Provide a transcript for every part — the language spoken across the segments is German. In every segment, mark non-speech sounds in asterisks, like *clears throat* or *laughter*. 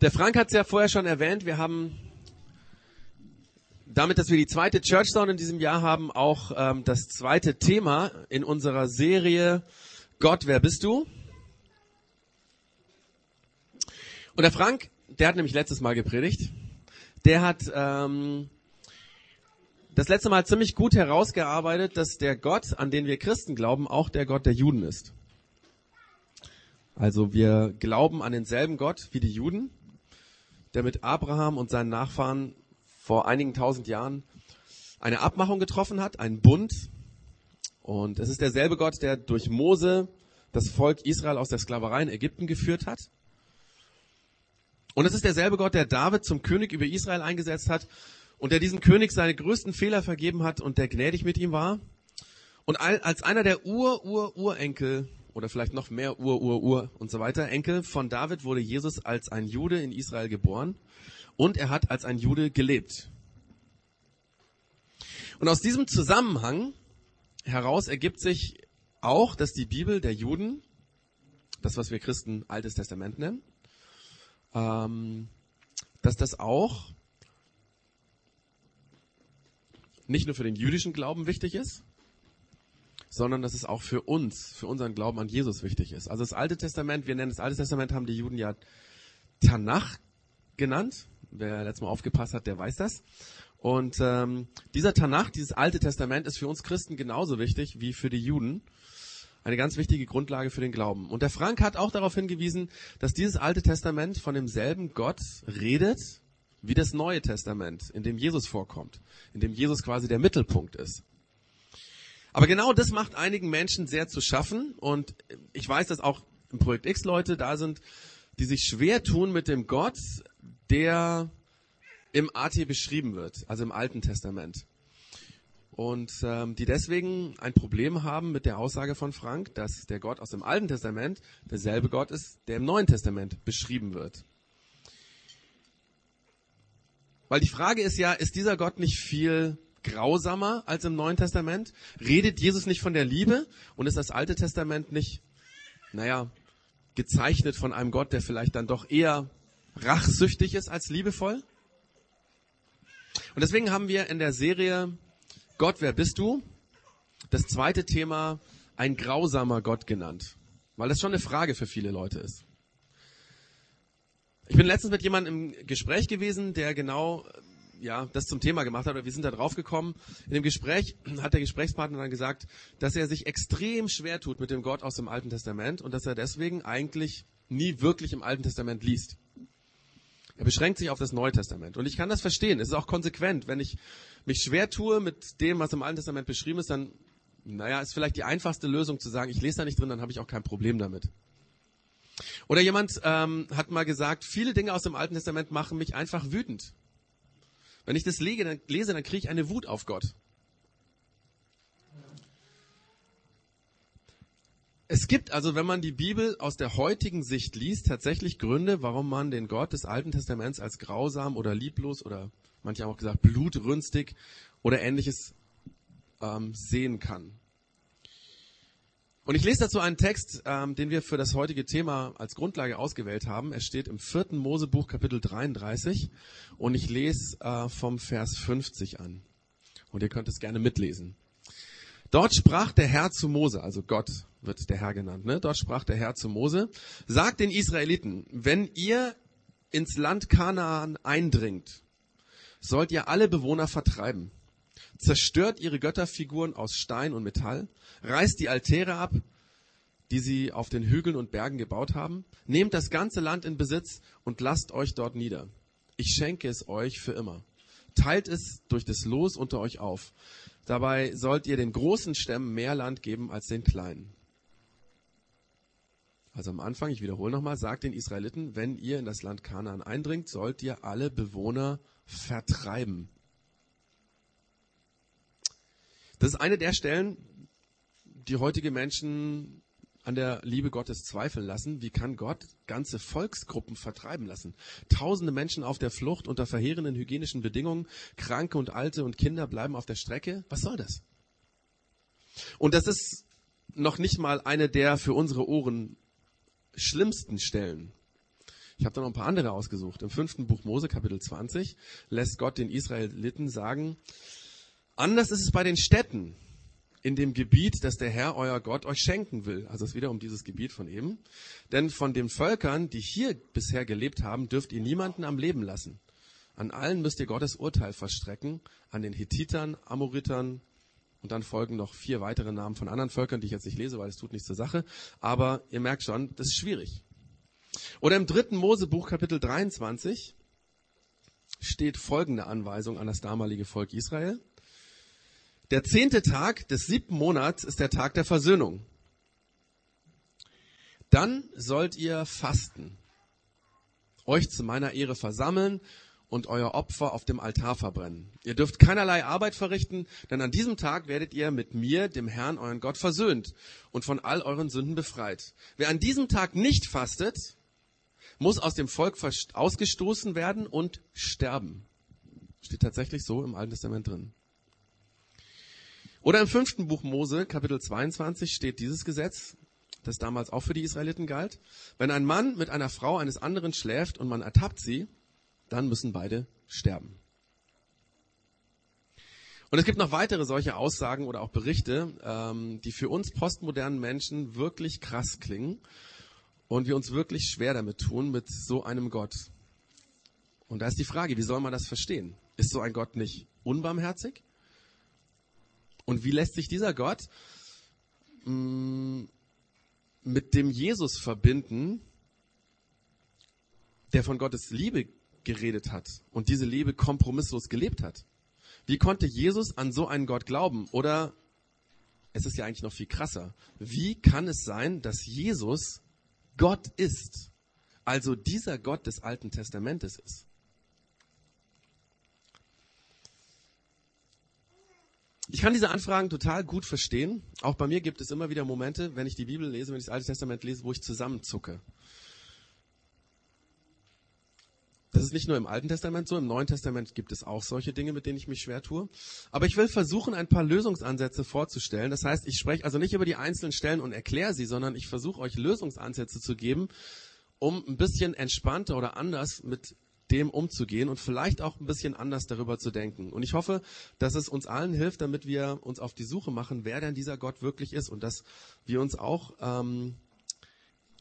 Der Frank hat es ja vorher schon erwähnt, wir haben damit, dass wir die zweite Church Zone in diesem Jahr haben, auch ähm, das zweite Thema in unserer Serie Gott, wer bist du? Und der Frank, der hat nämlich letztes Mal gepredigt. Der hat ähm, das letzte Mal ziemlich gut herausgearbeitet, dass der Gott, an den wir Christen glauben, auch der Gott der Juden ist. Also wir glauben an denselben Gott wie die Juden der mit Abraham und seinen Nachfahren vor einigen tausend Jahren eine Abmachung getroffen hat, einen Bund. Und es ist derselbe Gott, der durch Mose das Volk Israel aus der Sklaverei in Ägypten geführt hat. Und es ist derselbe Gott, der David zum König über Israel eingesetzt hat und der diesem König seine größten Fehler vergeben hat und der gnädig mit ihm war. Und als einer der Ur-Ur-Urenkel oder vielleicht noch mehr Ur, Ur, Ur und so weiter. Enkel von David wurde Jesus als ein Jude in Israel geboren und er hat als ein Jude gelebt. Und aus diesem Zusammenhang heraus ergibt sich auch, dass die Bibel der Juden, das was wir Christen Altes Testament nennen, ähm, dass das auch nicht nur für den jüdischen Glauben wichtig ist, sondern dass es auch für uns, für unseren Glauben an Jesus wichtig ist. Also das Alte Testament, wir nennen das Alte Testament, haben die Juden ja Tanach genannt. Wer letztes Mal aufgepasst hat, der weiß das. Und ähm, dieser Tanach, dieses Alte Testament, ist für uns Christen genauso wichtig wie für die Juden. Eine ganz wichtige Grundlage für den Glauben. Und der Frank hat auch darauf hingewiesen, dass dieses Alte Testament von demselben Gott redet wie das Neue Testament, in dem Jesus vorkommt, in dem Jesus quasi der Mittelpunkt ist. Aber genau das macht einigen Menschen sehr zu schaffen. Und ich weiß, dass auch im Projekt X Leute da sind, die sich schwer tun mit dem Gott, der im AT beschrieben wird, also im Alten Testament. Und ähm, die deswegen ein Problem haben mit der Aussage von Frank, dass der Gott aus dem Alten Testament derselbe Gott ist, der im Neuen Testament beschrieben wird. Weil die Frage ist ja, ist dieser Gott nicht viel grausamer als im Neuen Testament? Redet Jesus nicht von der Liebe und ist das Alte Testament nicht, naja, gezeichnet von einem Gott, der vielleicht dann doch eher rachsüchtig ist als liebevoll? Und deswegen haben wir in der Serie Gott, wer bist du? Das zweite Thema ein grausamer Gott genannt, weil das schon eine Frage für viele Leute ist. Ich bin letztens mit jemandem im Gespräch gewesen, der genau ja, das zum Thema gemacht hat, oder wir sind da drauf gekommen. In dem Gespräch *clears throat* hat der Gesprächspartner dann gesagt, dass er sich extrem schwer tut mit dem Gott aus dem Alten Testament und dass er deswegen eigentlich nie wirklich im Alten Testament liest. Er beschränkt sich auf das Neue Testament. Und ich kann das verstehen. Es ist auch konsequent. Wenn ich mich schwer tue mit dem, was im Alten Testament beschrieben ist, dann, naja, ist vielleicht die einfachste Lösung zu sagen, ich lese da nicht drin, dann habe ich auch kein Problem damit. Oder jemand ähm, hat mal gesagt, viele Dinge aus dem Alten Testament machen mich einfach wütend. Wenn ich das lese, dann, lese, dann kriege ich eine Wut auf Gott. Es gibt also, wenn man die Bibel aus der heutigen Sicht liest, tatsächlich Gründe, warum man den Gott des Alten Testaments als grausam oder lieblos oder manche haben auch gesagt blutrünstig oder ähnliches ähm, sehen kann. Und ich lese dazu einen Text, ähm, den wir für das heutige Thema als Grundlage ausgewählt haben. Er steht im vierten Mosebuch Kapitel 33 und ich lese äh, vom Vers 50 an. Und ihr könnt es gerne mitlesen. Dort sprach der Herr zu Mose, also Gott wird der Herr genannt, ne? Dort sprach der Herr zu Mose, sagt den Israeliten, wenn ihr ins Land Kanaan eindringt, sollt ihr alle Bewohner vertreiben zerstört ihre Götterfiguren aus Stein und Metall, reißt die Altäre ab, die sie auf den Hügeln und Bergen gebaut haben, nehmt das ganze Land in Besitz und lasst euch dort nieder. Ich schenke es euch für immer. Teilt es durch das Los unter euch auf. Dabei sollt ihr den großen Stämmen mehr Land geben als den kleinen. Also am Anfang, ich wiederhole nochmal, sagt den Israeliten, wenn ihr in das Land Kanaan eindringt, sollt ihr alle Bewohner vertreiben. Das ist eine der Stellen, die heutige Menschen an der Liebe Gottes zweifeln lassen. Wie kann Gott ganze Volksgruppen vertreiben lassen? Tausende Menschen auf der Flucht unter verheerenden hygienischen Bedingungen, Kranke und Alte und Kinder bleiben auf der Strecke. Was soll das? Und das ist noch nicht mal eine der für unsere Ohren schlimmsten Stellen. Ich habe da noch ein paar andere ausgesucht. Im fünften Buch Mose, Kapitel 20, lässt Gott den Israeliten sagen, anders ist es bei den Städten in dem Gebiet, das der Herr, euer Gott, euch schenken will. Also es ist wieder um dieses Gebiet von eben. Denn von den Völkern, die hier bisher gelebt haben, dürft ihr niemanden am Leben lassen. An allen müsst ihr Gottes Urteil verstrecken, an den Hittitern, Amoritern, und dann folgen noch vier weitere Namen von anderen Völkern, die ich jetzt nicht lese, weil es tut nichts zur Sache. Aber ihr merkt schon, das ist schwierig. Oder im dritten Mosebuch Kapitel 23 steht folgende Anweisung an das damalige Volk Israel. Der zehnte Tag des siebten Monats ist der Tag der Versöhnung. Dann sollt ihr fasten, euch zu meiner Ehre versammeln und euer Opfer auf dem Altar verbrennen. Ihr dürft keinerlei Arbeit verrichten, denn an diesem Tag werdet ihr mit mir, dem Herrn, euren Gott, versöhnt und von all euren Sünden befreit. Wer an diesem Tag nicht fastet, muss aus dem Volk ausgestoßen werden und sterben. Steht tatsächlich so im Alten Testament drin. Oder im fünften Buch Mose, Kapitel 22, steht dieses Gesetz, das damals auch für die Israeliten galt. Wenn ein Mann mit einer Frau eines anderen schläft und man ertappt sie, dann müssen beide sterben. Und es gibt noch weitere solche Aussagen oder auch Berichte, ähm, die für uns postmodernen Menschen wirklich krass klingen und wir uns wirklich schwer damit tun mit so einem Gott. Und da ist die Frage, wie soll man das verstehen? Ist so ein Gott nicht unbarmherzig? Und wie lässt sich dieser Gott mh, mm, mit dem Jesus verbinden, der von Gottes Liebe geredet hat und diese Liebe kompromisslos gelebt hat. Wie konnte Jesus an so einen Gott glauben? Oder es ist ja eigentlich noch viel krasser. Wie kann es sein, dass Jesus Gott ist? Also dieser Gott des Alten Testamentes ist. Ich kann diese Anfragen total gut verstehen. Auch bei mir gibt es immer wieder Momente, wenn ich die Bibel lese, wenn ich das Alte Testament lese, wo ich zusammenzucke. Das ist nicht nur im Alten Testament so, im Neuen Testament gibt es auch solche Dinge, mit denen ich mich schwer tue. Aber ich will versuchen, ein paar Lösungsansätze vorzustellen. Das heißt, ich spreche also nicht über die einzelnen Stellen und erkläre sie, sondern ich versuche euch Lösungsansätze zu geben, um ein bisschen entspannter oder anders mit dem umzugehen und vielleicht auch ein bisschen anders darüber zu denken. Und ich hoffe, dass es uns allen hilft, damit wir uns auf die Suche machen, wer denn dieser Gott wirklich ist und dass wir uns auch ähm,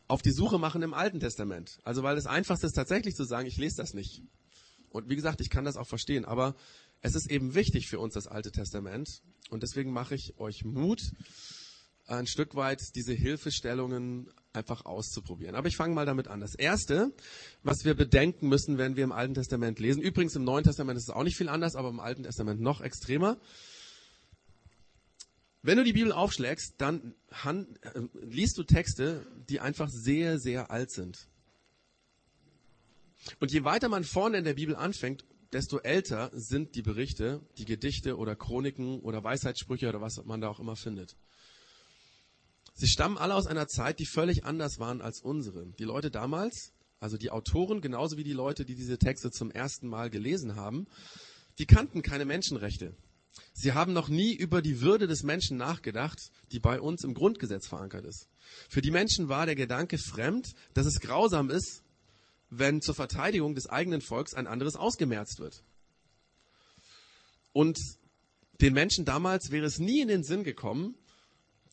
auf die Suche machen im Alten Testament. Also weil das Einfachste ist tatsächlich zu sagen, ich lese das nicht. Und wie gesagt, ich kann das auch verstehen, aber es ist eben wichtig für uns das Alte Testament. Und deswegen mache ich euch Mut, ein Stück weit diese Hilfestellungen einfach auszuprobieren. Aber ich fange mal damit an. Das Erste, was wir bedenken müssen, wenn wir im Alten Testament lesen, übrigens im Neuen Testament ist es auch nicht viel anders, aber im Alten Testament noch extremer, wenn du die Bibel aufschlägst, dann han, äh, liest du Texte, die einfach sehr, sehr alt sind. Und je weiter man vorne in der Bibel anfängt, desto älter sind die Berichte, die Gedichte oder Chroniken oder Weisheitssprüche oder was man da auch immer findet. Sie stammen alle aus einer Zeit, die völlig anders waren als unsere. Die Leute damals, also die Autoren, genauso wie die Leute, die diese Texte zum ersten Mal gelesen haben, die kannten keine Menschenrechte. Sie haben noch nie über die Würde des Menschen nachgedacht, die bei uns im Grundgesetz verankert ist. Für die Menschen war der Gedanke fremd, dass es grausam ist, wenn zur Verteidigung des eigenen Volks ein anderes ausgemerzt wird. Und den Menschen damals wäre es nie in den Sinn gekommen,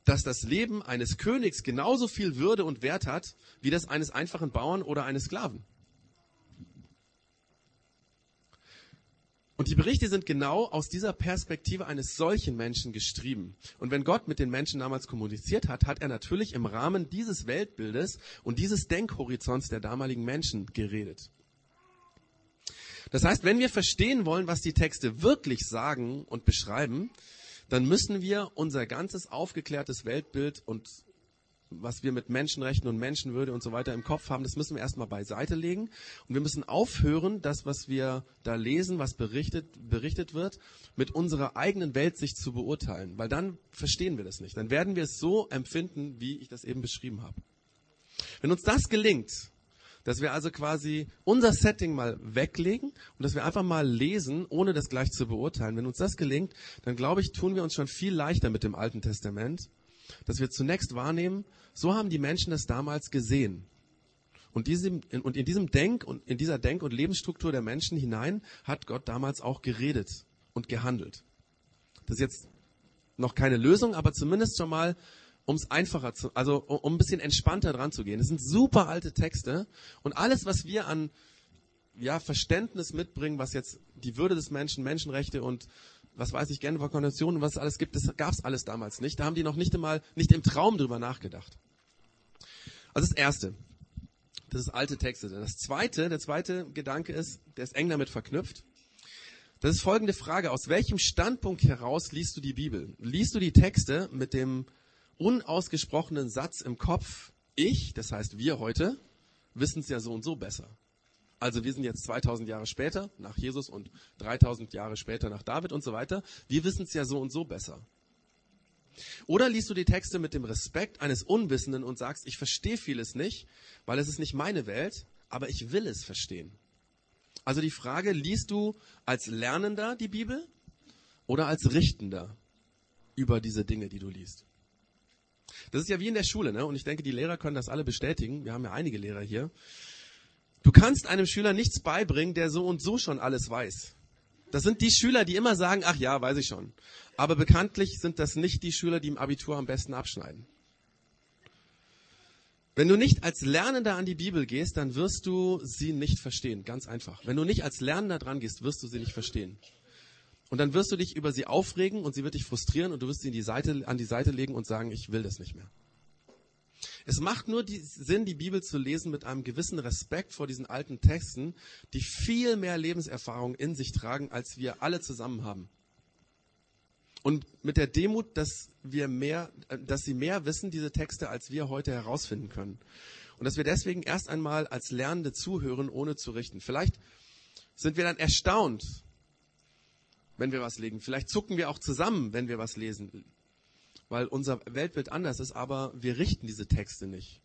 dass das Leben eines Königs genauso viel Würde und Wert hat wie das eines einfachen Bauern oder eines Sklaven. Und die Berichte sind genau aus dieser Perspektive eines solchen Menschen geschrieben. Und wenn Gott mit den Menschen damals kommuniziert hat, hat er natürlich im Rahmen dieses Weltbildes und dieses Denkhorizonts der damaligen Menschen geredet. Das heißt, wenn wir verstehen wollen, was die Texte wirklich sagen und beschreiben, dann müssen wir unser ganzes aufgeklärtes Weltbild und was wir mit Menschenrechten und Menschenwürde und so weiter im Kopf haben, das müssen wir erstmal beiseite legen. Und wir müssen aufhören, das, was wir da lesen, was berichtet, berichtet wird, mit unserer eigenen Weltsicht zu beurteilen. Weil dann verstehen wir das nicht. Dann werden wir es so empfinden, wie ich das eben beschrieben habe. Wenn uns das gelingt, dass wir also quasi unser Setting mal weglegen und dass wir einfach mal lesen, ohne das gleich zu beurteilen. Wenn uns das gelingt, dann glaube ich, tun wir uns schon viel leichter mit dem Alten Testament dass wir zunächst wahrnehmen, so haben die Menschen das damals gesehen. Und, diesem, und in diesem Denk und in dieser Denk- und Lebensstruktur der Menschen hinein hat Gott damals auch geredet und gehandelt. Das ist jetzt noch keine Lösung, aber zumindest schon mal, um es einfacher zu, also um ein bisschen entspannter dran zu gehen. Das sind super alte Texte und alles, was wir an ja, Verständnis mitbringen, was jetzt die Würde des Menschen, Menschenrechte und was weiß ich, Genfer Konvention und was es alles gibt, das gab es alles damals nicht. Da haben die noch nicht einmal, nicht im Traum drüber nachgedacht. Also das Erste, das ist alte Texte. Das Zweite, der zweite Gedanke ist, der ist eng damit verknüpft. Das ist folgende Frage. Aus welchem Standpunkt heraus liest du die Bibel? Liest du die Texte mit dem unausgesprochenen Satz im Kopf, ich, das heißt wir heute, wissen es ja so und so besser. Also wir sind jetzt 2000 Jahre später nach Jesus und 3000 Jahre später nach David und so weiter. Wir wissen es ja so und so besser. Oder liest du die Texte mit dem Respekt eines Unwissenden und sagst, ich verstehe vieles nicht, weil es ist nicht meine Welt, aber ich will es verstehen. Also die Frage, liest du als Lernender die Bibel oder als Richtender über diese Dinge, die du liest? Das ist ja wie in der Schule, ne? Und ich denke, die Lehrer können das alle bestätigen. Wir haben ja einige Lehrer hier. Du kannst einem Schüler nichts beibringen, der so und so schon alles weiß. Das sind die Schüler, die immer sagen, ach ja, weiß ich schon. Aber bekanntlich sind das nicht die Schüler, die im Abitur am besten abschneiden. Wenn du nicht als Lernender an die Bibel gehst, dann wirst du sie nicht verstehen. Ganz einfach. Wenn du nicht als Lernender dran gehst, wirst du sie nicht verstehen. Und dann wirst du dich über sie aufregen und sie wird dich frustrieren und du wirst sie die Seite, an die Seite legen und sagen, ich will das nicht mehr. Es macht nur die Sinn, die Bibel zu lesen mit einem gewissen Respekt vor diesen alten Texten, die viel mehr Lebenserfahrung in sich tragen, als wir alle zusammen haben. Und mit der Demut, dass wir mehr, dass sie mehr wissen, diese Texte, als wir heute herausfinden können. Und dass wir deswegen erst einmal als Lernende zuhören, ohne zu richten. Vielleicht sind wir dann erstaunt, wenn wir was lesen. Vielleicht zucken wir auch zusammen, wenn wir was lesen weil unser Weltbild anders ist, aber wir richten diese Texte nicht.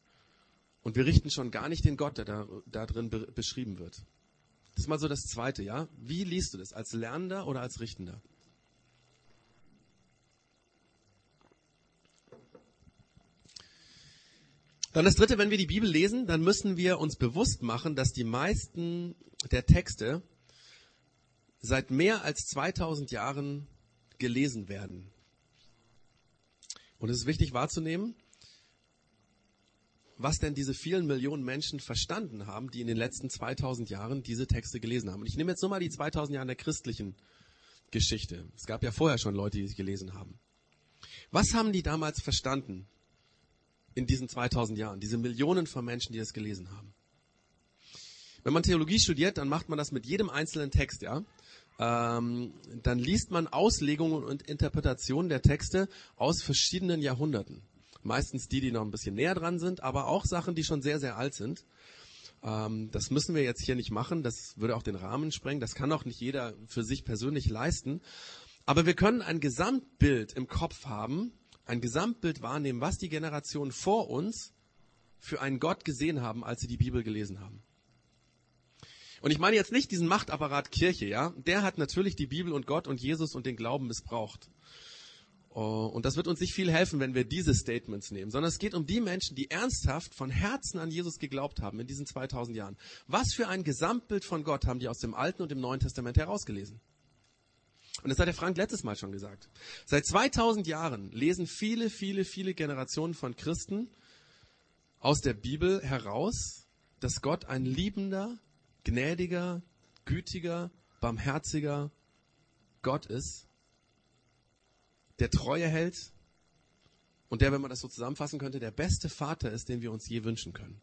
Und wir richten schon gar nicht den Gott, der da, da drin be beschrieben wird. Das ist mal so das Zweite, ja? Wie liest du das? Als Lernender oder als Richtender? Dann das Dritte, wenn wir die Bibel lesen, dann müssen wir uns bewusst machen, dass die meisten der Texte seit mehr als 2000 Jahren gelesen werden. Und es ist wichtig wahrzunehmen, was denn diese vielen Millionen Menschen verstanden haben, die in den letzten 2000 Jahren diese Texte gelesen haben. Und ich nehme jetzt nur mal die 2000 Jahre der christlichen Geschichte. Es gab ja vorher schon Leute, die sie gelesen haben. Was haben die damals verstanden in diesen 2000 Jahren? Diese Millionen von Menschen, die das gelesen haben. Wenn man Theologie studiert, dann macht man das mit jedem einzelnen Text, ja ähm, dann liest man Auslegungen und Interpretationen der Texte aus verschiedenen Jahrhunderten. Meistens die, die noch ein bisschen näher dran sind, aber auch Sachen, die schon sehr, sehr alt sind. Ähm, das müssen wir jetzt hier nicht machen. Das würde auch den Rahmen sprengen. Das kann auch nicht jeder für sich persönlich leisten. Aber wir können ein Gesamtbild im Kopf haben, ein Gesamtbild wahrnehmen, was die Generationen vor uns für einen Gott gesehen haben, als sie die Bibel gelesen haben. Und ich meine jetzt nicht diesen Machtapparat Kirche, ja. Der hat natürlich die Bibel und Gott und Jesus und den Glauben missbraucht. Oh, und das wird uns nicht viel helfen, wenn wir diese Statements nehmen, sondern es geht um die Menschen, die ernsthaft von Herzen an Jesus geglaubt haben in diesen 2000 Jahren. Was für ein Gesamtbild von Gott haben die aus dem Alten und dem Neuen Testament herausgelesen? Und das hat der Frank letztes Mal schon gesagt. Seit 2000 Jahren lesen viele, viele, viele Generationen von Christen aus der Bibel heraus, dass Gott ein liebender, gnädiger, gütiger, barmherziger Gott ist, der Treue hält und der, wenn man das so zusammenfassen könnte, der beste Vater ist, den wir uns je wünschen können.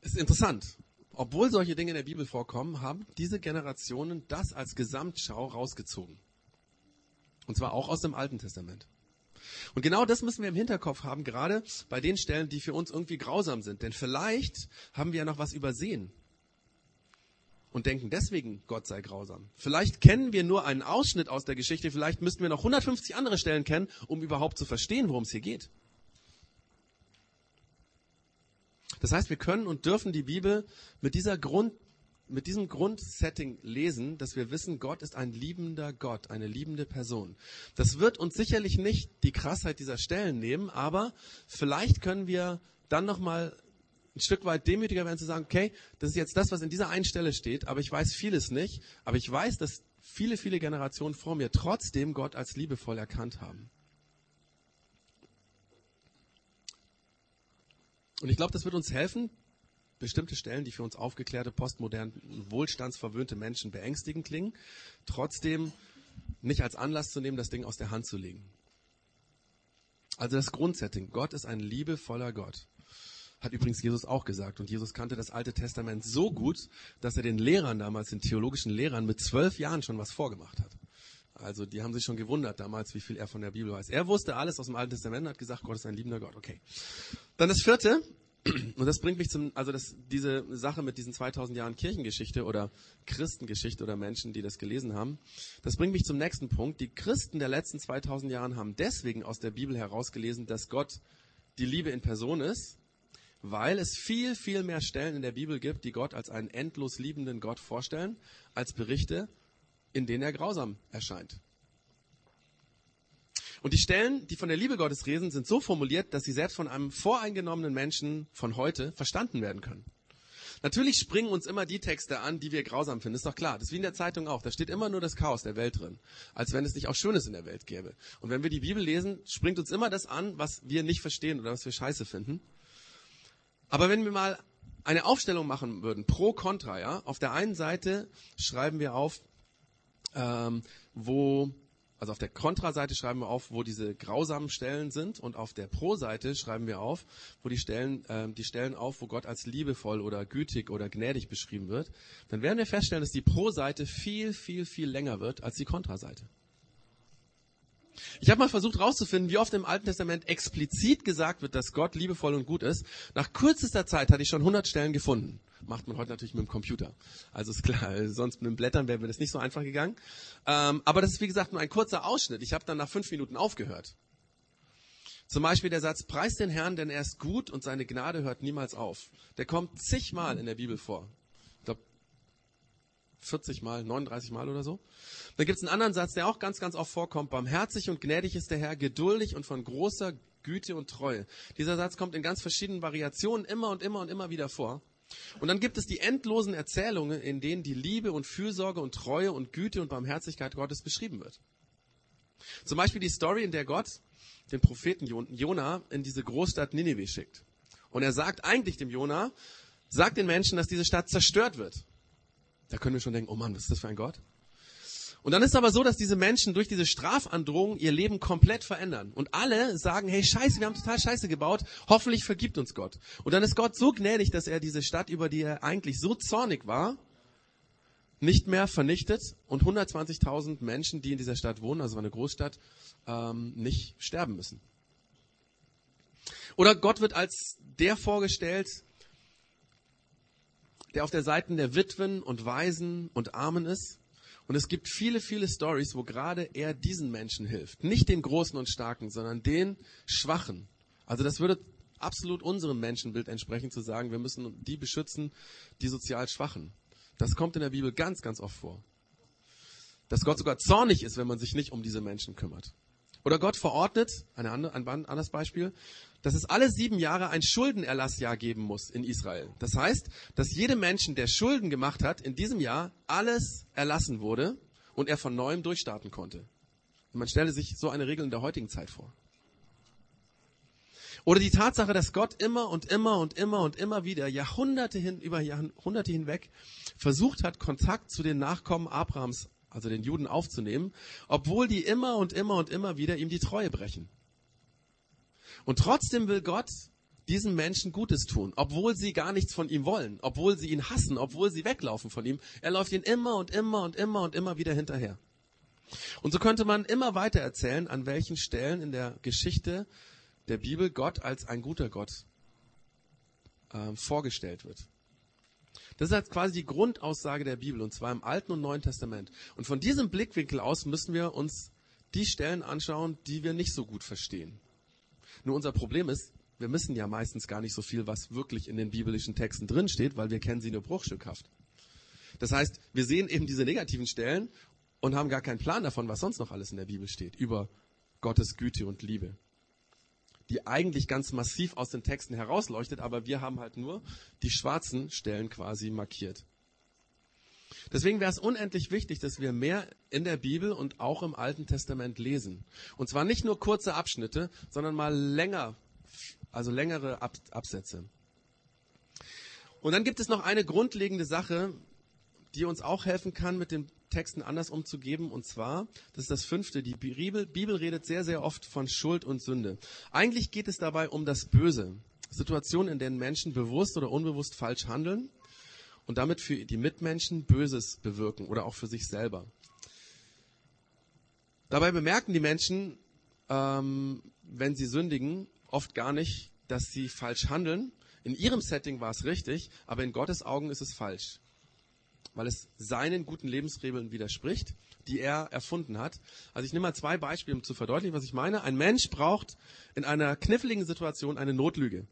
Es ist interessant. Obwohl solche Dinge in der Bibel vorkommen, haben diese Generationen das als Gesamtschau rausgezogen. Und zwar auch aus dem Alten Testament. Und genau das müssen wir im Hinterkopf haben, gerade bei den Stellen, die für uns irgendwie grausam sind. Denn vielleicht haben wir ja noch was übersehen und denken deswegen, Gott sei grausam. Vielleicht kennen wir nur einen Ausschnitt aus der Geschichte, vielleicht müssten wir noch 150 andere Stellen kennen, um überhaupt zu verstehen, worum es hier geht. Das heißt, wir können und dürfen die Bibel mit dieser Grund, mit diesem Grundsetting lesen, dass wir wissen, Gott ist ein liebender Gott, eine liebende Person. Das wird uns sicherlich nicht die Krassheit dieser Stellen nehmen, aber vielleicht können wir dann nochmal ein Stück weit demütiger werden zu sagen, okay, das ist jetzt das, was in dieser einen Stelle steht, aber ich weiß vieles nicht, aber ich weiß, dass viele, viele Generationen vor mir trotzdem Gott als liebevoll erkannt haben. Und ich glaube, das wird uns helfen, bestimmte Stellen, die für uns aufgeklärte, postmodern, wohlstandsverwöhnte Menschen beängstigend klingen, trotzdem nicht als Anlass zu nehmen, das Ding aus der Hand zu legen. Also das Grundsetting. Gott ist ein liebevoller Gott. Hat übrigens Jesus auch gesagt. Und Jesus kannte das Alte Testament so gut, dass er den Lehrern damals, den theologischen Lehrern, mit zwölf Jahren schon was vorgemacht hat. Also die haben sich schon gewundert damals, wie viel er von der Bibel weiß. Er wusste alles aus dem Alten Testament und hat gesagt, Gott ist ein liebender Gott. Okay. Dann das vierte, und das bringt mich zum, also das, diese Sache mit diesen 2000 Jahren Kirchengeschichte oder Christengeschichte oder Menschen, die das gelesen haben, das bringt mich zum nächsten Punkt. Die Christen der letzten 2000 Jahren haben deswegen aus der Bibel herausgelesen, dass Gott die Liebe in Person ist, weil es viel, viel mehr Stellen in der Bibel gibt, die Gott als einen endlos liebenden Gott vorstellen, als Berichte, in denen er grausam erscheint. Und die Stellen, die von der Liebe Gottes reden, sind so formuliert, dass sie selbst von einem voreingenommenen Menschen von heute verstanden werden können. Natürlich springen uns immer die Texte an, die wir grausam finden. Ist doch klar. Das ist wie in der Zeitung auch. Da steht immer nur das Chaos der Welt drin. Als wenn es nicht auch Schönes in der Welt gäbe. Und wenn wir die Bibel lesen, springt uns immer das an, was wir nicht verstehen oder was wir scheiße finden. Aber wenn wir mal eine Aufstellung machen würden, pro, contra, ja, auf der einen Seite schreiben wir auf, ähm, wo also auf der Kontraseite schreiben wir auf, wo diese grausamen Stellen sind und auf der Pro-Seite schreiben wir auf, wo die Stellen, äh, die Stellen auf, wo Gott als liebevoll oder gütig oder gnädig beschrieben wird, dann werden wir feststellen, dass die Pro-Seite viel, viel, viel länger wird als die Kontraseite. Ich habe mal versucht herauszufinden, wie oft im Alten Testament explizit gesagt wird, dass Gott liebevoll und gut ist. Nach kürzester Zeit hatte ich schon 100 Stellen gefunden. Macht man heute natürlich mit dem Computer. Also ist klar, *laughs* sonst mit dem Blättern wäre mir das nicht so einfach gegangen. Ähm, aber das ist wie gesagt nur ein kurzer Ausschnitt. Ich habe dann nach fünf Minuten aufgehört. Zum Beispiel der Satz, preis den Herrn, denn er ist gut und seine Gnade hört niemals auf. Der kommt zigmal in der Bibel vor. 40 Mal, 39 Mal oder so. Dann gibt es einen anderen Satz, der auch ganz, ganz oft vorkommt. Barmherzig und gnädig ist der Herr, geduldig und von großer Güte und Treue. Dieser Satz kommt in ganz verschiedenen Variationen immer und immer und immer wieder vor. Und dann gibt es die endlosen Erzählungen, in denen die Liebe und Fürsorge und Treue und Güte und Barmherzigkeit Gottes beschrieben wird. Zum Beispiel die Story, in der Gott den Propheten Jona in diese Großstadt Ninive schickt. Und er sagt eigentlich dem Jona, sagt den Menschen, dass diese Stadt zerstört wird. Da können wir schon denken, oh Mann, was ist das für ein Gott? Und dann ist aber so, dass diese Menschen durch diese Strafandrohung ihr Leben komplett verändern. Und alle sagen, hey, scheiße, wir haben total scheiße gebaut, hoffentlich vergibt uns Gott. Und dann ist Gott so gnädig, dass er diese Stadt, über die er eigentlich so zornig war, nicht mehr vernichtet und 120.000 Menschen, die in dieser Stadt wohnen, also eine Großstadt, ähm, nicht sterben müssen. Oder Gott wird als der vorgestellt, der auf der Seite der Witwen und Waisen und Armen ist. Und es gibt viele, viele Stories, wo gerade er diesen Menschen hilft. Nicht den Großen und Starken, sondern den Schwachen. Also das würde absolut unserem Menschenbild entsprechen, zu sagen, wir müssen die beschützen, die sozial Schwachen. Das kommt in der Bibel ganz, ganz oft vor. Dass Gott sogar zornig ist, wenn man sich nicht um diese Menschen kümmert. Oder Gott verordnet, ein anderes Beispiel, dass es alle sieben Jahre ein Schuldenerlassjahr geben muss in Israel. Das heißt, dass jedem Menschen, der Schulden gemacht hat, in diesem Jahr alles erlassen wurde und er von neuem durchstarten konnte. Und man stelle sich so eine Regel in der heutigen Zeit vor. Oder die Tatsache, dass Gott immer und immer und immer und immer wieder Jahrhunderte hin, über Jahrhunderte hinweg versucht hat, Kontakt zu den Nachkommen Abrahams, also den Juden aufzunehmen, obwohl die immer und immer und immer wieder ihm die Treue brechen. Und trotzdem will Gott diesen Menschen Gutes tun, obwohl sie gar nichts von ihm wollen, obwohl sie ihn hassen, obwohl sie weglaufen von ihm. Er läuft ihnen immer und immer und immer und immer wieder hinterher. Und so könnte man immer weiter erzählen, an welchen Stellen in der Geschichte der Bibel Gott als ein guter Gott äh, vorgestellt wird. Das ist halt quasi die Grundaussage der Bibel, und zwar im Alten und Neuen Testament. Und von diesem Blickwinkel aus müssen wir uns die Stellen anschauen, die wir nicht so gut verstehen. Nur unser Problem ist, wir wissen ja meistens gar nicht so viel, was wirklich in den biblischen Texten drinsteht, weil wir kennen sie nur bruchstückhaft. Das heißt, wir sehen eben diese negativen Stellen und haben gar keinen Plan davon, was sonst noch alles in der Bibel steht über Gottes Güte und Liebe. die eigentlich ganz massiv aus den Texten herausleuchtet, aber wir haben halt nur die schwarzen Stellen quasi markiert. Deswegen wäre es unendlich wichtig, dass wir mehr in der Bibel und auch im Alten Testament lesen. Und zwar nicht nur kurze Abschnitte, sondern mal länger, also längere Ab Absätze. Und dann gibt es noch eine grundlegende Sache, die uns auch helfen kann, mit den Texten anders umzugeben. Und zwar, das ist das fünfte, die Bibel, Bibel redet sehr, sehr oft von Schuld und Sünde. Eigentlich geht es dabei um das Böse. Situationen, in denen Menschen bewusst oder unbewusst falsch handeln und damit für die Mitmenschen Böses bewirken oder auch für sich selber. Dabei bemerken die Menschen, ähm, wenn sie sündigen, oft gar nicht, dass sie falsch handeln. In ihrem Setting war es richtig, aber in Gottes Augen ist es falsch weil es seinen guten Lebensregeln widerspricht, die er erfunden hat. Also ich nehme mal zwei Beispiele, um zu verdeutlichen, was ich meine. Ein Mensch braucht in einer kniffligen Situation eine Notlüge.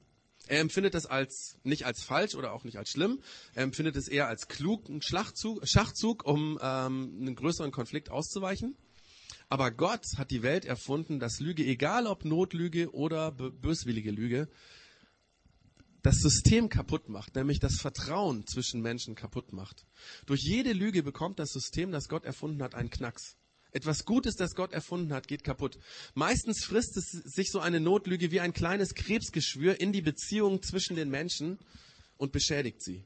Er empfindet das als nicht als falsch oder auch nicht als schlimm. Er empfindet es eher als klug, einen Schachzug, Schachzug um ähm, einen größeren Konflikt auszuweichen. Aber Gott hat die Welt erfunden, dass Lüge, egal ob Notlüge oder böswillige Lüge, das System kaputt macht, nämlich das Vertrauen zwischen Menschen kaputt macht. Durch jede Lüge bekommt das System, das Gott erfunden hat, einen Knacks. Etwas Gutes, das Gott erfunden hat, geht kaputt. Meistens frisst es sich so eine Notlüge wie ein kleines Krebsgeschwür in die Beziehung zwischen den Menschen und beschädigt sie.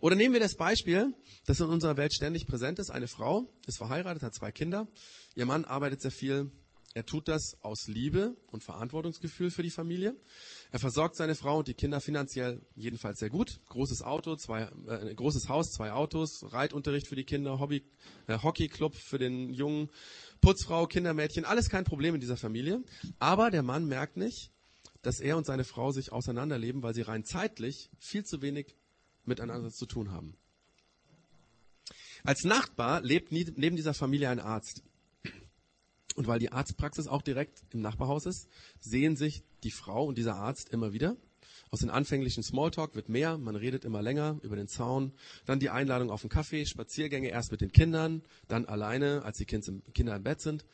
Oder nehmen wir das Beispiel, das in unserer Welt ständig präsent ist. Eine Frau ist verheiratet, hat zwei Kinder. Ihr Mann arbeitet sehr viel. Er tut das aus Liebe und Verantwortungsgefühl für die Familie. Er versorgt seine Frau und die Kinder finanziell jedenfalls sehr gut. Großes Auto, zwei, äh, großes Haus, zwei Autos, Reitunterricht für die Kinder, Hobby, äh, Hockeyclub für den Jungen, Putzfrau, Kindermädchen, alles kein Problem in dieser Familie. Aber der Mann merkt nicht, dass er und seine Frau sich auseinanderleben, weil sie rein zeitlich viel zu wenig miteinander zu tun haben. Als Nachbar lebt neben dieser Familie ein Arzt. Und weil die Arztpraxis auch direkt im Nachbarhaus ist, sehen sich die Frau und dieser Arzt immer wieder. Aus den anfänglichen Smalltalk wird mehr, man redet immer länger über den Zaun, dann die Einladung auf den Kaffee, Spaziergänge erst mit den Kindern, dann alleine, als die Kinder im Bett sind.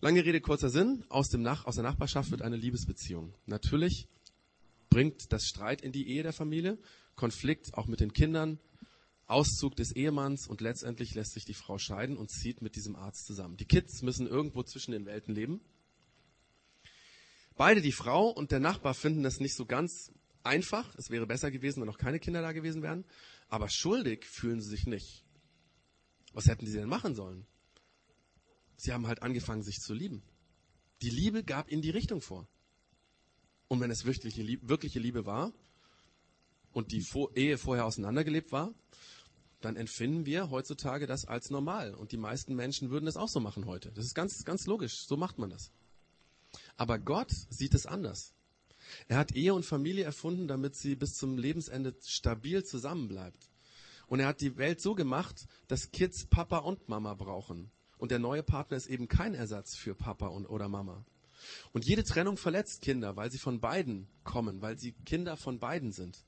Lange Rede, kurzer Sinn, aus, dem Nach aus der Nachbarschaft wird eine Liebesbeziehung. Natürlich bringt das Streit in die Ehe der Familie, Konflikt auch mit den Kindern, Auszug des Ehemanns und letztendlich lässt sich die Frau scheiden und zieht mit diesem Arzt zusammen. Die Kids müssen irgendwo zwischen den Welten leben. Beide, die Frau und der Nachbar, finden das nicht so ganz einfach. Es wäre besser gewesen, wenn noch keine Kinder da gewesen wären. Aber schuldig fühlen sie sich nicht. Was hätten sie denn machen sollen? Sie haben halt angefangen, sich zu lieben. Die Liebe gab ihnen die Richtung vor. Und wenn es wirkliche Liebe, war und die Ehe vorher auseinandergelebt war, dann empfinden wir heutzutage das als normal. Und die meisten Menschen würden das auch so machen heute. Das ist ganz, ganz logisch. So macht man das. Aber Gott sieht es anders. Er hat Ehe und Familie erfunden, damit sie bis zum Lebensende stabil zusammenbleibt. Und er hat die Welt so gemacht, dass Kids Papa und Mama brauchen. Und der neue Partner ist eben kein Ersatz für Papa und, oder Mama. Und jede Trennung verletzt Kinder, weil sie von beiden kommen, weil sie Kinder von beiden sind.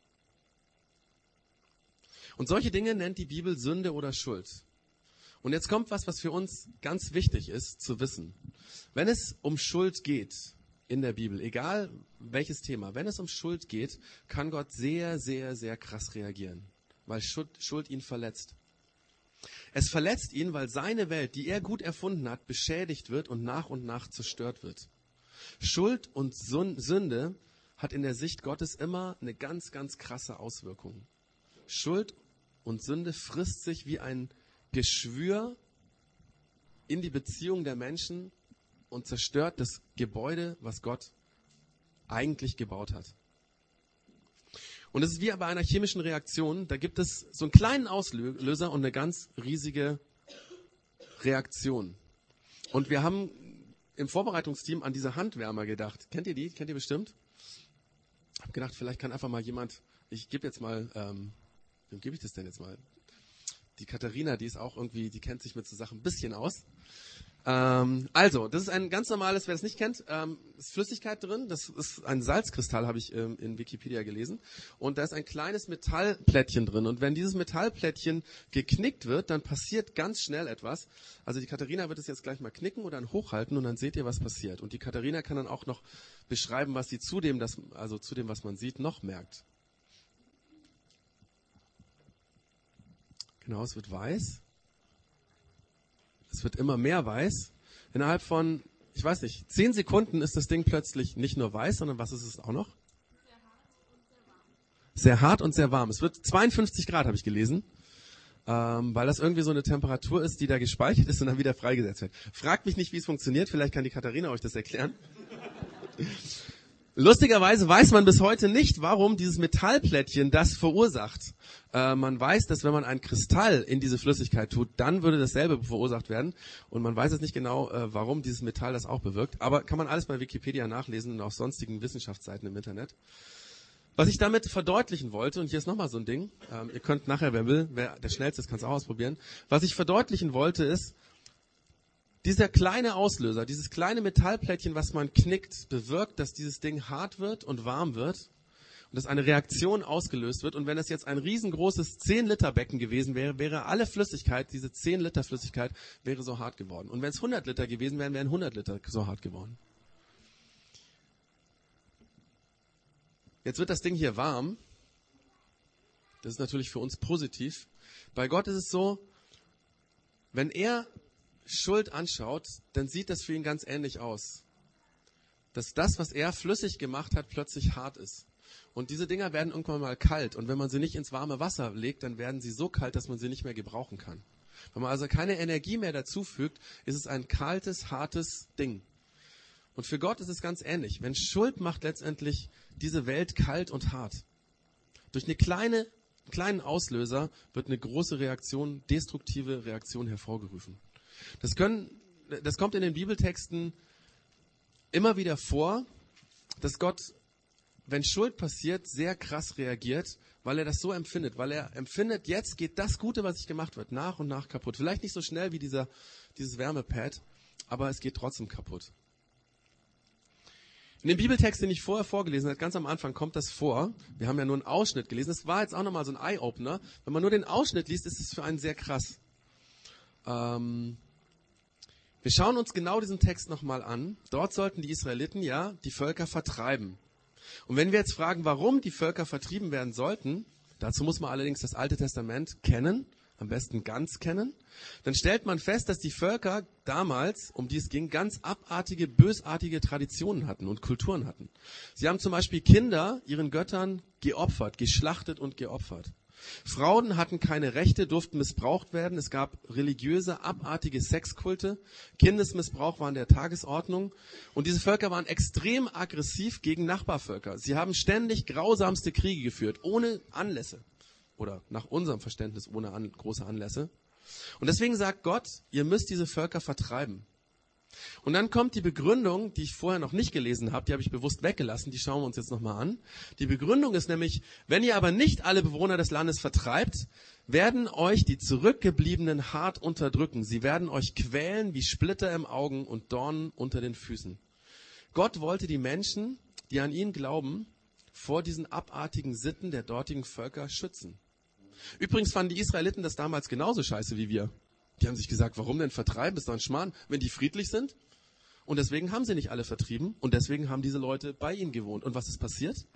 Und solche Dinge nennt die Bibel Sünde oder Schuld. Und jetzt kommt was, was für uns ganz wichtig ist zu wissen. Wenn es um Schuld geht in der Bibel, egal welches Thema, wenn es um Schuld geht, kann Gott sehr, sehr, sehr krass reagieren, weil Schuld, Schuld ihn verletzt. Es verletzt ihn, weil seine Welt, die er gut erfunden hat, beschädigt wird und nach und nach zerstört wird. Schuld und Sünde hat in der Sicht Gottes immer eine ganz, ganz krasse Auswirkung. Schuld und Sünde frisst sich wie ein Geschwür in die Beziehung der Menschen und zerstört das Gebäude, was Gott eigentlich gebaut hat. Und es ist wie bei einer chemischen Reaktion, da gibt es so einen kleinen Auslöser und eine ganz riesige Reaktion. Und wir haben im Vorbereitungsteam an diese Handwärmer gedacht. Kennt ihr die? Kennt ihr bestimmt? Ich habe gedacht, vielleicht kann einfach mal jemand, ich gebe jetzt mal ähm, Wem gebe ich das denn jetzt mal? Die Katharina, die ist auch irgendwie, die kennt sich mit so Sachen ein bisschen aus. Ähm, also, das ist ein ganz normales, wer es nicht kennt, ähm, ist Flüssigkeit drin. Das ist ein Salzkristall, habe ich ähm, in Wikipedia gelesen. Und da ist ein kleines Metallplättchen drin. Und wenn dieses Metallplättchen geknickt wird, dann passiert ganz schnell etwas. Also die Katharina wird es jetzt gleich mal knicken und dann hochhalten und dann seht ihr, was passiert. Und die Katharina kann dann auch noch beschreiben, was sie zu dem, das, also zu dem, was man sieht, noch merkt. Genau, es wird weiß. Es wird immer mehr weiß. Innerhalb von, ich weiß nicht, zehn Sekunden ist das Ding plötzlich nicht nur weiß, sondern was ist es auch noch? Sehr hart und sehr warm. Es wird 52 Grad, habe ich gelesen. Ähm, weil das irgendwie so eine Temperatur ist, die da gespeichert ist und dann wieder freigesetzt wird. Fragt mich nicht, wie es funktioniert. Vielleicht kann die Katharina euch das erklären. Lustigerweise weiß man bis heute nicht, warum dieses Metallplättchen das verursacht. Äh, man weiß, dass wenn man ein Kristall in diese Flüssigkeit tut, dann würde dasselbe verursacht werden. Und man weiß jetzt nicht genau, äh, warum dieses Metall das auch bewirkt. Aber kann man alles bei Wikipedia nachlesen und auf sonstigen Wissenschaftsseiten im Internet. Was ich damit verdeutlichen wollte, und hier ist nochmal so ein Ding, ähm, ihr könnt nachher, wer will, wer der schnellste ist, kann es auch ausprobieren. Was ich verdeutlichen wollte ist, dieser kleine Auslöser, dieses kleine Metallplättchen, was man knickt, bewirkt, dass dieses Ding hart wird und warm wird und dass eine Reaktion ausgelöst wird. Und wenn es jetzt ein riesengroßes 10 Liter Becken gewesen wäre, wäre alle Flüssigkeit, diese 10 Liter Flüssigkeit, wäre so hart geworden. Und wenn es 100 Liter gewesen wären, wären 100 Liter so hart geworden. Jetzt wird das Ding hier warm. Das ist natürlich für uns positiv. Bei Gott ist es so, wenn er Schuld anschaut, dann sieht das für ihn ganz ähnlich aus. Dass das, was er flüssig gemacht hat, plötzlich hart ist. Und diese Dinger werden irgendwann mal kalt. Und wenn man sie nicht ins warme Wasser legt, dann werden sie so kalt, dass man sie nicht mehr gebrauchen kann. Wenn man also keine Energie mehr dazufügt, ist es ein kaltes, hartes Ding. Und für Gott ist es ganz ähnlich. Wenn Schuld macht letztendlich diese Welt kalt und hart. Durch eine kleine, einen kleinen Auslöser wird eine große Reaktion, destruktive Reaktion hervorgerufen. Das können, das kommt in den Bibeltexten immer wieder vor, dass Gott, wenn Schuld passiert, sehr krass reagiert, weil er das so empfindet, weil er empfindet, jetzt geht das Gute, was ich gemacht wird, nach und nach kaputt. Vielleicht nicht so schnell wie dieser, dieses Wärmepad, aber es geht trotzdem kaputt. In dem Bibeltext, den ich vorher vorgelesen habe, ganz am Anfang kommt das vor. Wir haben ja nur einen Ausschnitt gelesen. Das war jetzt auch nochmal so ein Eye-Opener. Wenn man nur den Ausschnitt liest, ist es für einen sehr krass. Ähm, wir schauen uns genau diesen Text nochmal an. Dort sollten die Israeliten ja die Völker vertreiben. Und wenn wir jetzt fragen, warum die Völker vertrieben werden sollten, dazu muss man allerdings das Alte Testament kennen, am besten ganz kennen, dann stellt man fest, dass die Völker damals, um die es ging, ganz abartige, bösartige Traditionen hatten und Kulturen hatten. Sie haben zum Beispiel Kinder ihren Göttern geopfert, geschlachtet und geopfert. Frauen hatten keine Rechte, durften missbraucht werden. Es gab religiöse, abartige Sexkulte. Kindesmissbrauch war an der Tagesordnung. Und diese Völker waren extrem aggressiv gegen Nachbarvölker. Sie haben ständig grausamste Kriege geführt, ohne Anlässe. Oder nach unserem Verständnis ohne an, große Anlässe. Und deswegen sagt Gott, ihr müsst diese Völker vertreiben. Und dann kommt die Begründung, die ich vorher noch nicht gelesen habe, die habe ich bewusst weggelassen, die schauen wir uns jetzt nochmal an. Die Begründung ist nämlich, wenn ihr aber nicht alle Bewohner des Landes vertreibt, werden euch die Zurückgebliebenen hart unterdrücken. Sie werden euch quälen wie Splitter im Augen und Dornen unter den Füßen. Gott wollte die Menschen, die an ihn glauben, vor diesen abartigen Sitten der dortigen Völker schützen. Übrigens fanden die Israeliten das damals genauso scheiße wie wir. Die haben sich gesagt, warum denn vertreiben? Ist doch ein Schmarrn, wenn die friedlich sind. Und deswegen haben sie nicht alle vertrieben und deswegen haben diese Leute bei ihnen gewohnt. Und was ist passiert?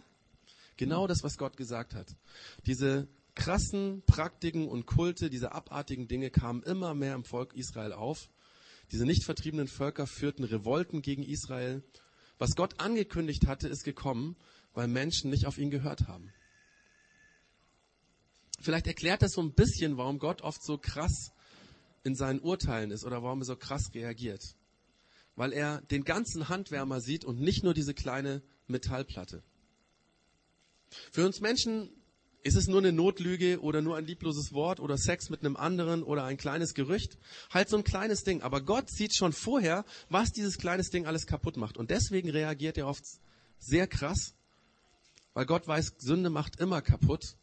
Genau das, was Gott gesagt hat. Diese krassen Praktiken und Kulte, diese abartigen Dinge kamen immer mehr im Volk Israel auf. Diese nicht vertriebenen Völker führten Revolten gegen Israel. Was Gott angekündigt hatte, ist gekommen, weil Menschen nicht auf ihn gehört haben. Vielleicht erklärt das so ein bisschen, warum Gott oft so krass in seinen Urteilen ist oder warum er so krass reagiert. Weil er den ganzen Handwärmer sieht und nicht nur diese kleine Metallplatte. Für uns Menschen ist es nur eine Notlüge oder nur ein liebloses Wort oder Sex mit einem anderen oder ein kleines Gerücht? Halt so ein kleines Ding. Aber Gott sieht schon vorher, was dieses kleines Ding alles kaputt macht. Und deswegen reagiert er oft sehr krass, weil Gott weiß, Sünde macht immer kaputt.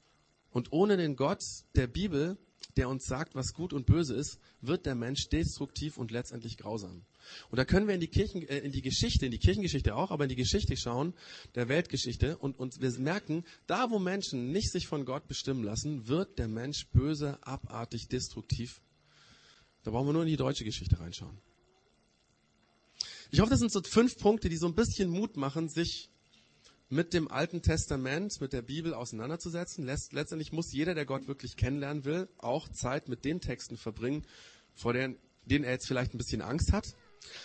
Und ohne den Gott der Bibel der uns sagt, was gut und böse ist, wird der Mensch destruktiv und letztendlich grausam. Und da können wir in die Kirchen, äh, in die Geschichte, in die Kirchengeschichte auch, aber in die Geschichte schauen, der Weltgeschichte, und, und wir merken, da wo Menschen nicht sich von Gott bestimmen lassen, wird der Mensch böse, abartig, destruktiv. Da brauchen wir nur in die deutsche Geschichte reinschauen. Ich hoffe, das sind so fünf Punkte, die so ein bisschen Mut machen, sich mit dem Alten Testament, mit der Bibel auseinanderzusetzen. Letztendlich muss jeder, der Gott wirklich kennenlernen will, auch Zeit mit den Texten verbringen, vor denen, denen er jetzt vielleicht ein bisschen Angst hat.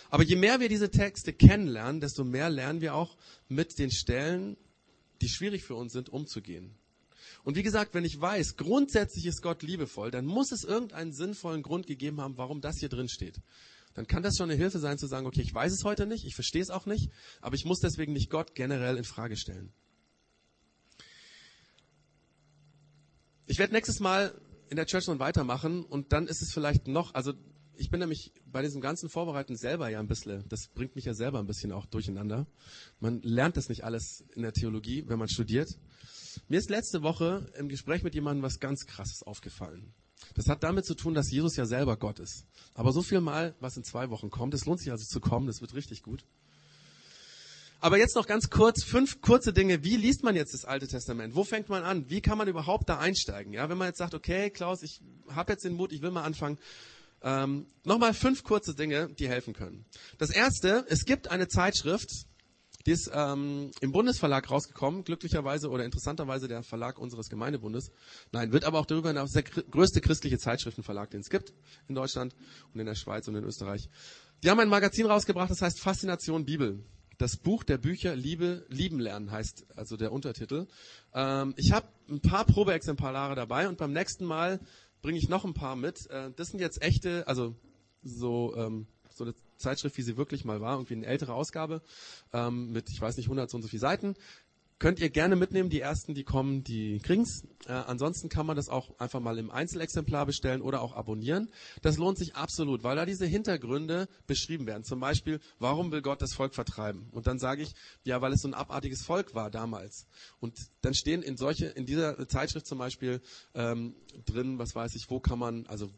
Aber je mehr wir diese Texte kennenlernen, desto mehr lernen wir auch mit den Stellen, die schwierig für uns sind, umzugehen. Und wie gesagt, wenn ich weiß, grundsätzlich ist Gott liebevoll, dann muss es irgendeinen sinnvollen Grund gegeben haben, warum das hier drin steht dann kann das schon eine Hilfe sein zu sagen, okay, ich weiß es heute nicht, ich verstehe es auch nicht, aber ich muss deswegen nicht Gott generell in Frage stellen. Ich werde nächstes Mal in der Church noch weitermachen und dann ist es vielleicht noch, also ich bin nämlich bei diesem ganzen Vorbereiten selber ja ein bisschen, das bringt mich ja selber ein bisschen auch durcheinander. Man lernt das nicht alles in der Theologie, wenn man studiert. Mir ist letzte Woche im Gespräch mit jemandem was ganz Krasses aufgefallen. Das hat damit zu tun, dass Jesus ja selber Gott ist. Aber so viel mal, was in zwei Wochen kommt, es lohnt sich also zu kommen, das wird richtig gut. Aber jetzt noch ganz kurz, fünf kurze Dinge. Wie liest man jetzt das Alte Testament? Wo fängt man an? Wie kann man überhaupt da einsteigen? Ja, wenn man jetzt sagt, okay, Klaus, ich habe jetzt den Mut, ich will mal anfangen. Ähm, Nochmal fünf kurze Dinge, die helfen können. Das erste, es gibt eine Zeitschrift, die ist ähm, im Bundesverlag rausgekommen, glücklicherweise oder interessanterweise der Verlag unseres Gemeindebundes. Nein, wird aber auch darüber hinaus der größte christliche Zeitschriftenverlag, den es gibt in Deutschland und in der Schweiz und in Österreich. Die haben ein Magazin rausgebracht, das heißt Faszination Bibel. Das Buch der Bücher Liebe, Lieben lernen heißt also der Untertitel. Ähm, ich habe ein paar Probeexemplare dabei und beim nächsten Mal bringe ich noch ein paar mit. Äh, das sind jetzt echte, also so ähm, so Zeitschrift, wie sie wirklich mal war, irgendwie eine ältere Ausgabe ähm, mit, ich weiß nicht, 100 so und so viele Seiten. Könnt ihr gerne mitnehmen, die ersten, die kommen, die kriegen's. Äh, ansonsten kann man das auch einfach mal im Einzelexemplar bestellen oder auch abonnieren. Das lohnt sich absolut, weil da diese Hintergründe beschrieben werden. Zum Beispiel, warum will Gott das Volk vertreiben? Und dann sage ich, ja, weil es so ein abartiges Volk war damals. Und dann stehen in solche, in dieser Zeitschrift zum Beispiel ähm, drin, was weiß ich, wo kann man, also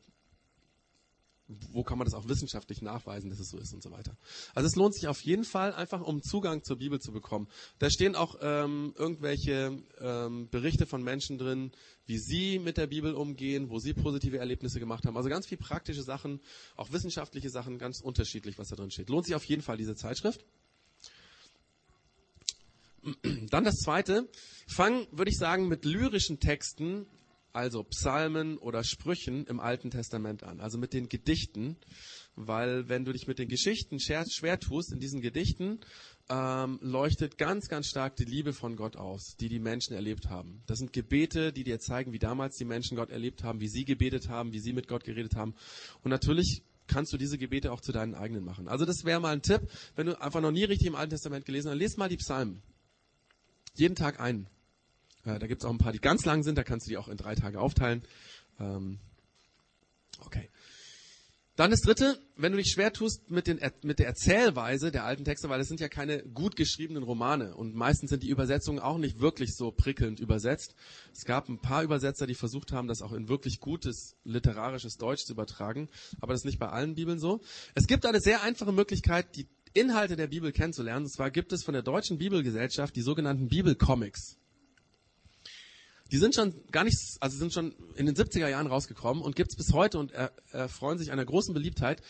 wo kann man das auch wissenschaftlich nachweisen, dass es so ist und so weiter. Also es lohnt sich auf jeden Fall einfach, um Zugang zur Bibel zu bekommen. Da stehen auch ähm, irgendwelche ähm, Berichte von Menschen drin, wie sie mit der Bibel umgehen, wo sie positive Erlebnisse gemacht haben. Also ganz viel praktische Sachen, auch wissenschaftliche Sachen, ganz unterschiedlich, was da drin steht. Lohnt sich auf jeden Fall diese Zeitschrift. Dann das zweite. Fang, würde ich sagen, mit lyrischen Texten also Psalmen oder Sprüchen im Alten Testament an, also mit den Gedichten, weil wenn du dich mit den Geschichten schwer, schwer tust, in diesen Gedichten ähm, leuchtet ganz, ganz stark die Liebe von Gott aus, die die Menschen erlebt haben. Das sind Gebete, die dir zeigen, wie damals die Menschen Gott erlebt haben, wie sie gebetet haben, wie sie mit Gott geredet haben. Und natürlich kannst du diese Gebete auch zu deinen eigenen machen. Also das wäre mal ein Tipp, wenn du einfach noch nie richtig im Alten Testament gelesen hast, lest mal die Psalmen. Jeden Tag einen. Äh, da gibt es auch ein paar, die ganz lang sind, da kannst du die auch in drei Tage aufteilen. Ähm, okay. Dann das dritte, wenn du dich schwer tust mit, den, mit der Erzählweise der alten Texte, weil es sind ja keine gut geschriebenen Romane und meistens sind die Übersetzungen auch nicht wirklich so prickelnd übersetzt. Es gab ein paar Übersetzer, die versucht haben, das auch in wirklich gutes literarisches Deutsch zu übertragen, aber das ist nicht bei allen Bibeln so. Es gibt eine sehr einfache Möglichkeit, die Inhalte der Bibel kennenzulernen. Und zwar gibt es von der Deutschen Bibelgesellschaft die sogenannten Bibelcomics. Die sind schon gar nicht, also sind schon in den 70er Jahren rausgekommen und gibt's bis heute und erfreuen sich einer großen Beliebtheit.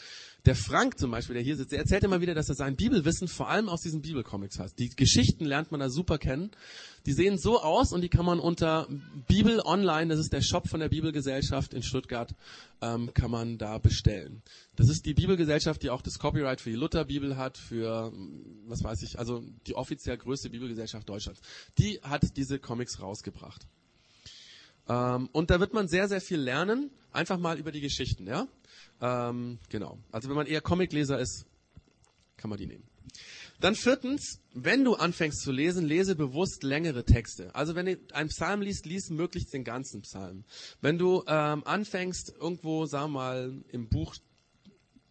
Der Frank zum Beispiel, der hier sitzt, der erzählt immer wieder, dass er sein Bibelwissen vor allem aus diesen Bibelcomics hat. Die Geschichten lernt man da super kennen. Die sehen so aus und die kann man unter Bibel Online, das ist der Shop von der Bibelgesellschaft in Stuttgart, ähm, kann man da bestellen. Das ist die Bibelgesellschaft, die auch das Copyright für die Lutherbibel hat, für, was weiß ich, also die offiziell größte Bibelgesellschaft Deutschlands. Die hat diese Comics rausgebracht. Ähm, und da wird man sehr, sehr viel lernen, einfach mal über die Geschichten, ja. Ähm, genau. Also wenn man eher Comicleser ist, kann man die nehmen. Dann viertens, wenn du anfängst zu lesen, lese bewusst längere Texte. Also wenn du einen Psalm liest, lies möglichst den ganzen Psalm. Wenn du ähm, anfängst, irgendwo, sag mal, im Buch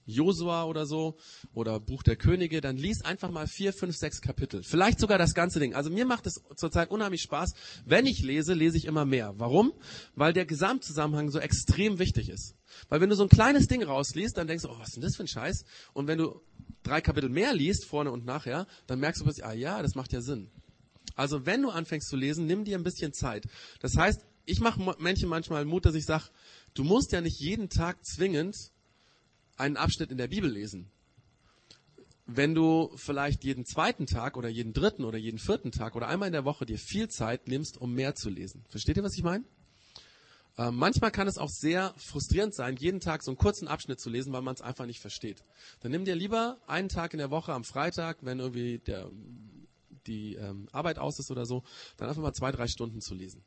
Josua oder so oder Buch der Könige, dann lies einfach mal vier, fünf, sechs Kapitel. Vielleicht sogar das ganze Ding. Also mir macht es zurzeit unheimlich Spaß. Wenn ich lese, lese ich immer mehr. Warum? Weil der Gesamtzusammenhang so extrem wichtig ist. Weil wenn du so ein kleines Ding rausliest, dann denkst du, oh, was ist denn das für ein Scheiß? Und wenn du drei Kapitel mehr liest, vorne und nachher, dann merkst du plötzlich, ah ja, das macht ja Sinn. Also wenn du anfängst zu lesen, nimm dir ein bisschen Zeit. Das heißt, ich mache Menschen manchmal Mut, dass ich sage, du musst ja nicht jeden Tag zwingend einen Abschnitt in der Bibel lesen. Wenn du vielleicht jeden zweiten Tag oder jeden dritten oder jeden vierten Tag oder einmal in der Woche dir viel Zeit nimmst, um mehr zu lesen. Versteht ihr, was ich meine? Äh, manchmal kann es auch sehr frustrierend sein, jeden Tag so einen kurzen Abschnitt zu lesen, weil man es einfach nicht versteht. Dann nimm dir lieber einen Tag in der Woche am Freitag, wenn irgendwie der, die ähm, Arbeit aus ist oder so, dann einfach mal zwei, drei Stunden zu lesen.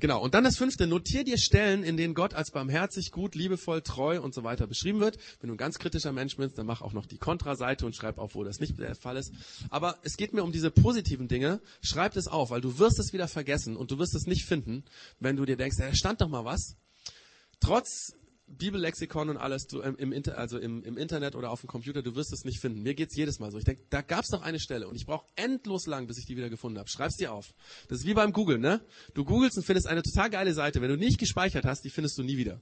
Genau. Und dann das fünfte. Notier dir Stellen, in denen Gott als barmherzig, gut, liebevoll, treu und so weiter beschrieben wird. Wenn du ein ganz kritischer Mensch bist, dann mach auch noch die Kontraseite und schreib auf, wo das nicht der Fall ist. Aber es geht mir um diese positiven Dinge. Schreib es auf, weil du wirst es wieder vergessen und du wirst es nicht finden, wenn du dir denkst, da stand doch mal was. Trotz Bibellexikon und alles du, im, im, also im, im, Internet oder auf dem Computer, du wirst es nicht finden. Mir geht's jedes Mal so. Ich denke, da gab's doch eine Stelle und ich brauche endlos lang, bis ich die wieder gefunden habe. Schreib's dir auf. Das ist wie beim Googlen, ne? Du googelst und findest eine total geile Seite. Wenn du nicht gespeichert hast, die findest du nie wieder.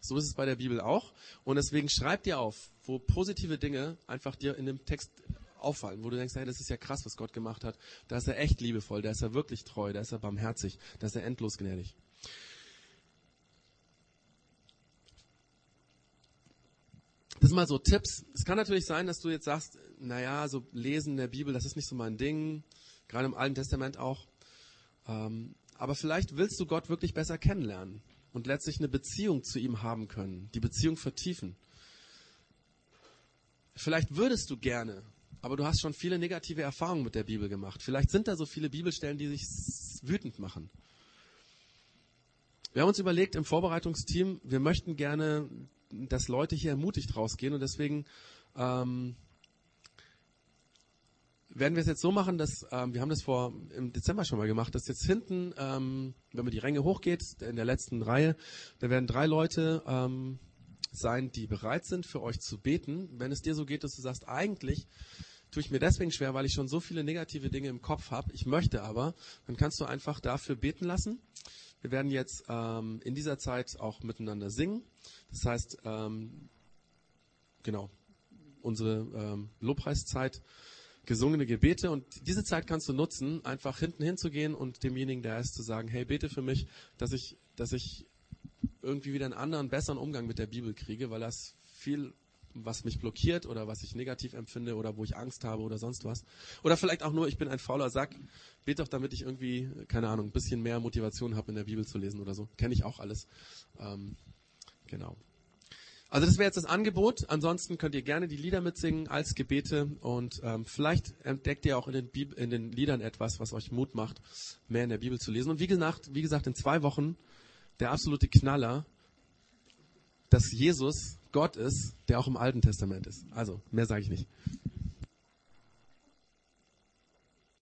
So ist es bei der Bibel auch. Und deswegen schreib dir auf, wo positive Dinge einfach dir in dem Text auffallen, wo du denkst, hey, das ist ja krass, was Gott gemacht hat. Da ist er echt liebevoll, da ist er wirklich treu, da ist er barmherzig, da ist er endlos gnädig. Das sind mal so Tipps. Es kann natürlich sein, dass du jetzt sagst, naja, so Lesen der Bibel, das ist nicht so mein Ding, gerade im Alten Testament auch. Ähm, aber vielleicht willst du Gott wirklich besser kennenlernen und letztlich eine Beziehung zu ihm haben können, die Beziehung vertiefen. Vielleicht würdest du gerne, aber du hast schon viele negative Erfahrungen mit der Bibel gemacht. Vielleicht sind da so viele Bibelstellen, die sich wütend machen. Wir haben uns überlegt im Vorbereitungsteam, wir möchten gerne dass Leute hier ermutigt rausgehen und deswegen ähm, werden wir es jetzt so machen, dass ähm, wir haben das vor im Dezember schon mal gemacht, dass jetzt hinten, ähm, wenn man die Ränge hochgeht, in der letzten Reihe, da werden drei Leute ähm, sein, die bereit sind, für euch zu beten. Wenn es dir so geht, dass du sagst, eigentlich tue ich mir deswegen schwer, weil ich schon so viele negative Dinge im Kopf habe. Ich möchte aber, dann kannst du einfach dafür beten lassen. Wir werden jetzt ähm, in dieser Zeit auch miteinander singen. Das heißt, ähm, genau, unsere ähm, Lobpreiszeit, gesungene Gebete und diese Zeit kannst du nutzen, einfach hinten hinzugehen und demjenigen, der ist, zu sagen, hey, bete für mich, dass ich, dass ich irgendwie wieder einen anderen, besseren Umgang mit der Bibel kriege, weil das viel was mich blockiert oder was ich negativ empfinde oder wo ich Angst habe oder sonst was. Oder vielleicht auch nur, ich bin ein fauler Sack. Bet doch, damit ich irgendwie, keine Ahnung, ein bisschen mehr Motivation habe, in der Bibel zu lesen oder so. Kenne ich auch alles. Ähm, genau. Also das wäre jetzt das Angebot. Ansonsten könnt ihr gerne die Lieder mitsingen als Gebete und ähm, vielleicht entdeckt ihr auch in den, Bib in den Liedern etwas, was euch Mut macht, mehr in der Bibel zu lesen. Und wie gesagt, wie gesagt, in zwei Wochen der absolute Knaller, dass Jesus Gott ist, der auch im Alten Testament ist. Also, mehr sage ich nicht.